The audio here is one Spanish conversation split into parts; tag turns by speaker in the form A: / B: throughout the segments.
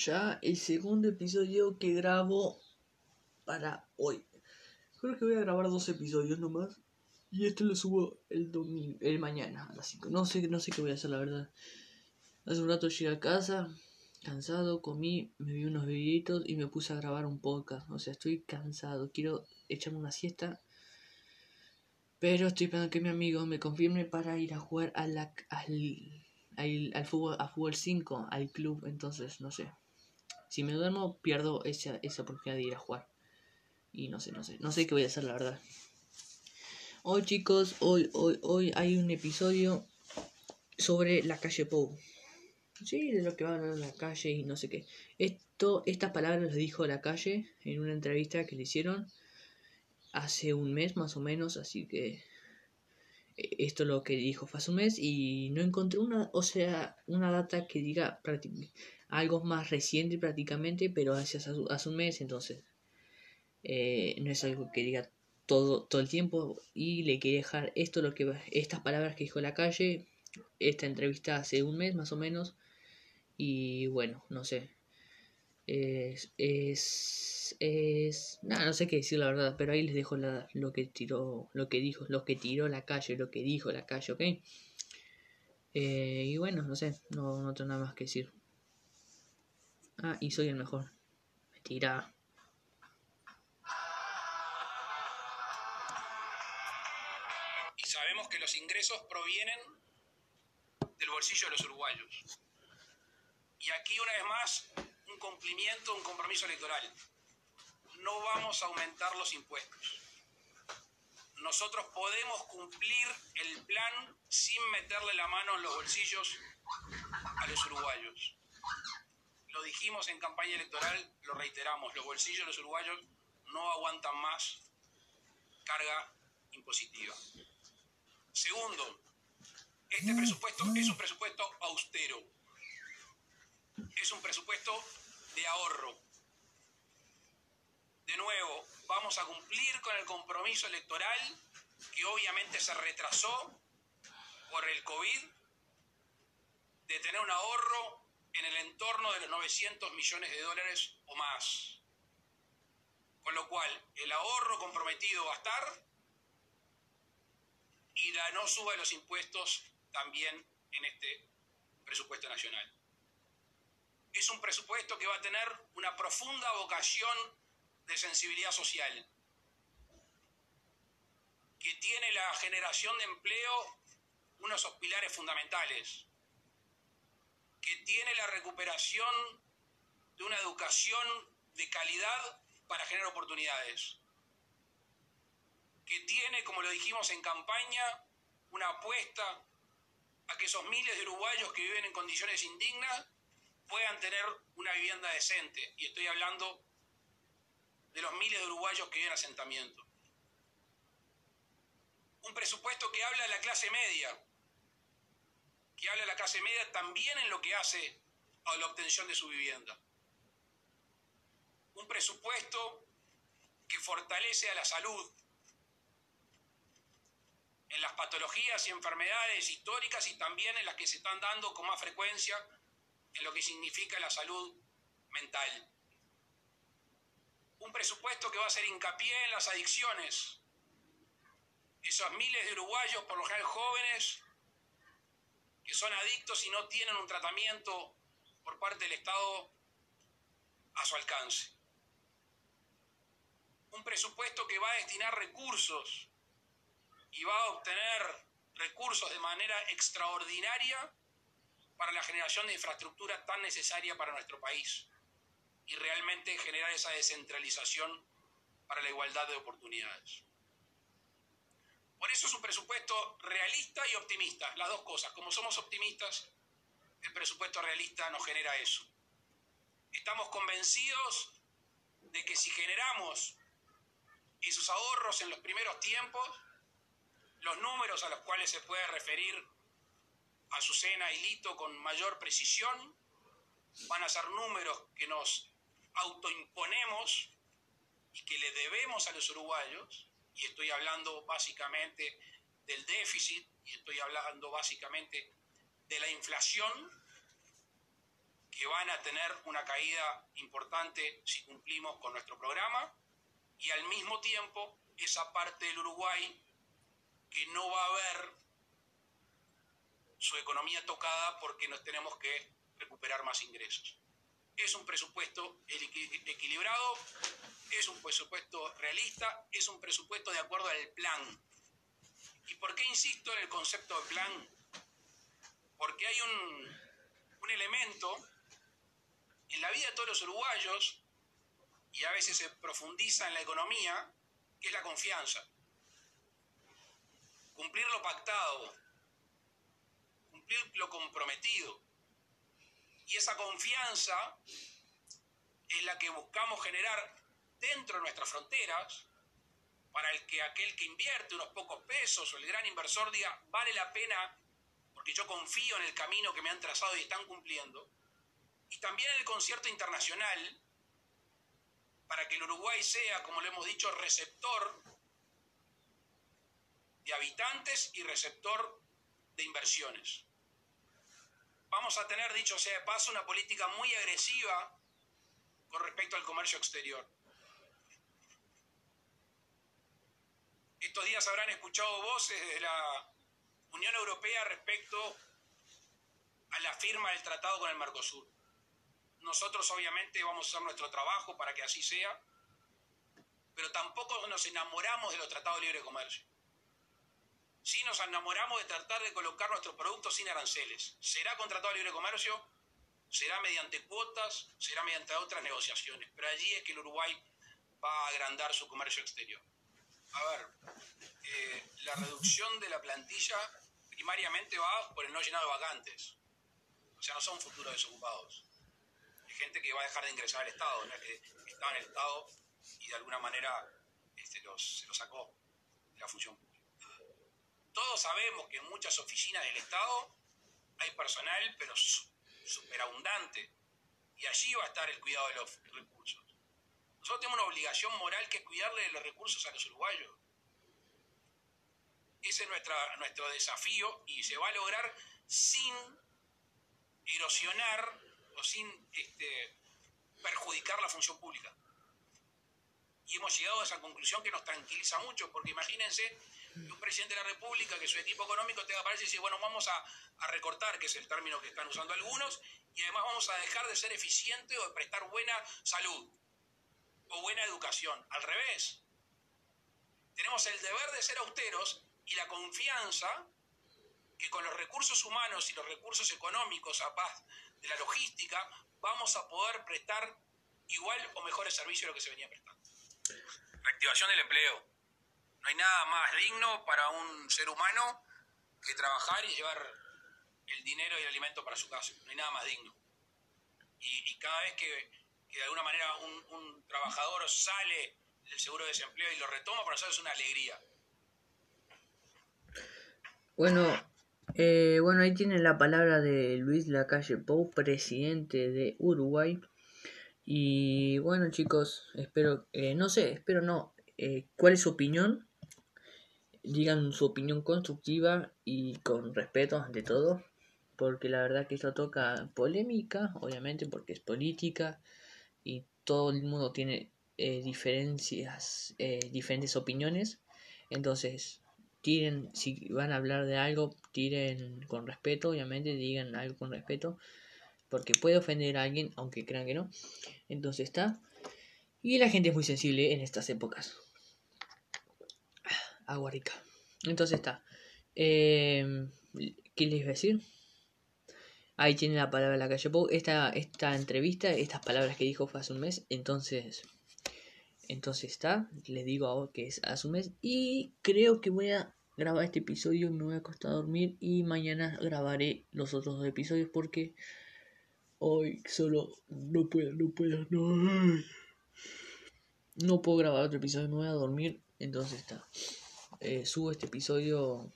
A: ya el segundo episodio que grabo para hoy. Creo que voy a grabar dos episodios nomás. Y este lo subo el domingo, el mañana a las 5. No sé, no sé qué voy a hacer, la verdad. Hace un rato llegué a casa, cansado, comí, me vi unos videitos y me puse a grabar un podcast. O sea, estoy cansado, quiero echarme una siesta. Pero estoy esperando que mi amigo me confirme para ir a jugar a la, al, al, fútbol, a fútbol 5, al club. Entonces, no sé. Si me duermo, pierdo esa, esa oportunidad de ir a jugar. Y no sé, no sé. No sé qué voy a hacer, la verdad. Hoy, chicos, hoy, hoy, hoy hay un episodio sobre la calle Pou. Sí, de lo que va a hablar la calle y no sé qué. Esto, estas palabras las dijo la calle en una entrevista que le hicieron hace un mes más o menos, así que esto es lo que dijo hace un mes y no encontré una, o sea, una data que diga algo más reciente prácticamente, pero hace, hace un mes, entonces eh, no es algo que diga todo, todo el tiempo y le quería dejar esto, lo que estas palabras que dijo la calle, esta entrevista hace un mes más o menos y bueno, no sé, es, es, es, nada, no sé qué decir la verdad, pero ahí les dejo lo que tiró, lo que dijo, lo que tiró la calle, lo que dijo la calle, ¿ok? Eh, y bueno, no sé, no, no tengo nada más que decir. Ah, y soy el mejor. Mentira.
B: Y sabemos que los ingresos provienen del bolsillo de los uruguayos. Y aquí una vez más cumplimiento, un compromiso electoral. No vamos a aumentar los impuestos. Nosotros podemos cumplir el plan sin meterle la mano en los bolsillos a los uruguayos. Lo dijimos en campaña electoral, lo reiteramos, los bolsillos de los uruguayos no aguantan más carga impositiva. Segundo, este presupuesto es un presupuesto austero es un presupuesto de ahorro. De nuevo, vamos a cumplir con el compromiso electoral que obviamente se retrasó por el COVID, de tener un ahorro en el entorno de los 900 millones de dólares o más. Con lo cual, el ahorro comprometido va a estar y la no suba de los impuestos también en este presupuesto nacional es un presupuesto que va a tener una profunda vocación de sensibilidad social, que tiene la generación de empleo unos pilares fundamentales, que tiene la recuperación de una educación de calidad para generar oportunidades, que tiene, como lo dijimos en campaña, una apuesta a que esos miles de uruguayos que viven en condiciones indignas puedan tener una vivienda decente. Y estoy hablando de los miles de uruguayos que viven en asentamiento. Un presupuesto que habla de la clase media, que habla de la clase media también en lo que hace a la obtención de su vivienda. Un presupuesto que fortalece a la salud en las patologías y enfermedades históricas y también en las que se están dando con más frecuencia en lo que significa la salud mental. Un presupuesto que va a hacer hincapié en las adicciones. Esos miles de uruguayos, por lo general jóvenes, que son adictos y no tienen un tratamiento por parte del Estado a su alcance. Un presupuesto que va a destinar recursos y va a obtener recursos de manera extraordinaria para la generación de infraestructura tan necesaria para nuestro país y realmente generar esa descentralización para la igualdad de oportunidades. Por eso es un presupuesto realista y optimista, las dos cosas. Como somos optimistas, el presupuesto realista nos genera eso. Estamos convencidos de que si generamos esos ahorros en los primeros tiempos, los números a los cuales se puede referir Azucena y Lito con mayor precisión, van a ser números que nos autoimponemos y que le debemos a los uruguayos, y estoy hablando básicamente del déficit, y estoy hablando básicamente de la inflación, que van a tener una caída importante si cumplimos con nuestro programa. Y al mismo tiempo esa parte del Uruguay que no va a ver su economía tocada porque nos tenemos que recuperar más ingresos. Es un presupuesto equilibrado, es un presupuesto realista, es un presupuesto de acuerdo al plan. ¿Y por qué insisto en el concepto de plan? Porque hay un, un elemento en la vida de todos los uruguayos, y a veces se profundiza en la economía, que es la confianza. Cumplir lo pactado, lo comprometido. Y esa confianza es la que buscamos generar dentro de nuestras fronteras para el que aquel que invierte unos pocos pesos o el gran inversor diga, vale la pena porque yo confío en el camino que me han trazado y están cumpliendo. Y también en el concierto internacional, para que el Uruguay sea, como lo hemos dicho, receptor de habitantes y receptor de inversiones. Vamos a tener, dicho sea de paso, una política muy agresiva con respecto al comercio exterior. Estos días habrán escuchado voces de la Unión Europea respecto a la firma del tratado con el Mercosur. Nosotros obviamente vamos a hacer nuestro trabajo para que así sea, pero tampoco nos enamoramos de los tratados de libre comercio. Sí nos enamoramos de tratar de colocar nuestros productos sin aranceles. ¿Será con tratado de libre comercio? ¿Será mediante cuotas? ¿Será mediante otras negociaciones? Pero allí es que el Uruguay va a agrandar su comercio exterior. A ver, eh, la reducción de la plantilla primariamente va por el no llenado de vacantes. O sea, no son futuros desocupados. Hay gente que va a dejar de ingresar al Estado, que estaba en el Estado y de alguna manera este, se lo sacó de la pública. Todos sabemos que en muchas oficinas del Estado hay personal, pero superabundante. Y allí va a estar el cuidado de los recursos. Nosotros tenemos una obligación moral que es cuidarle de los recursos a los uruguayos. Ese es nuestra, nuestro desafío y se va a lograr sin erosionar o sin este, perjudicar la función pública. Y hemos llegado a esa conclusión que nos tranquiliza mucho, porque imagínense un presidente de la República que su equipo económico tenga para y decir, bueno, vamos a, recortar, que es el término que están usando algunos, y además vamos a dejar de ser eficiente o de prestar buena salud o buena educación. Al revés. Tenemos el deber de ser austeros y la confianza que con los recursos humanos y los recursos económicos a paz de la logística vamos a poder prestar igual o mejores servicios de lo que se venía prestando. Reactivación del empleo. No hay nada más digno para un ser humano que trabajar y llevar el dinero y el alimento para su casa. No hay nada más digno. Y, cada vez que, de alguna manera un, trabajador sale del seguro de desempleo y lo retoma, para nosotros es una alegría.
A: Bueno, eh, bueno, ahí tienen la palabra de Luis Lacalle Pou, presidente de Uruguay. Y bueno, chicos, espero, eh, no sé, espero no. Eh, ¿Cuál es su opinión? Digan su opinión constructiva y con respeto ante todo. Porque la verdad que esto toca polémica, obviamente, porque es política y todo el mundo tiene diferencias, diferentes opiniones. Entonces, tiren, si van a hablar de algo, tiren con respeto, obviamente, digan algo con respeto, porque puede ofender a alguien, aunque crean que no. Entonces está. Y la gente es muy sensible en estas épocas. Agua rica. Entonces está. Eh, ¿Qué les iba a decir? Ahí tiene la palabra la calle Pou. Esta, esta entrevista, estas palabras que dijo fue hace un mes. Entonces, entonces está, les digo ahora que es hace un mes. Y creo que voy a grabar este episodio, me voy a acostar dormir y mañana grabaré los otros dos episodios porque hoy solo no puedo, no puedo, no. No puedo grabar otro episodio, me voy a dormir. Entonces está. Eh, subo este episodio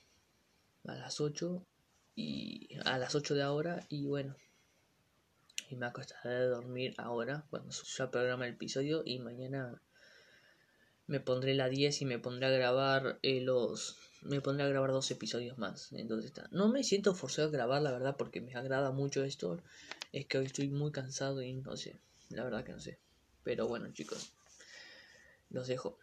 A: a las 8 y a las 8 de ahora y bueno y me acostaré a dormir ahora cuando ya programa el episodio y mañana me pondré la 10 y me pondré a grabar eh, los me pondré a grabar dos episodios más entonces está no me siento forzado a grabar la verdad porque me agrada mucho esto Es que hoy estoy muy cansado y no sé. La verdad que no sé. Pero bueno, chicos. Los dejo.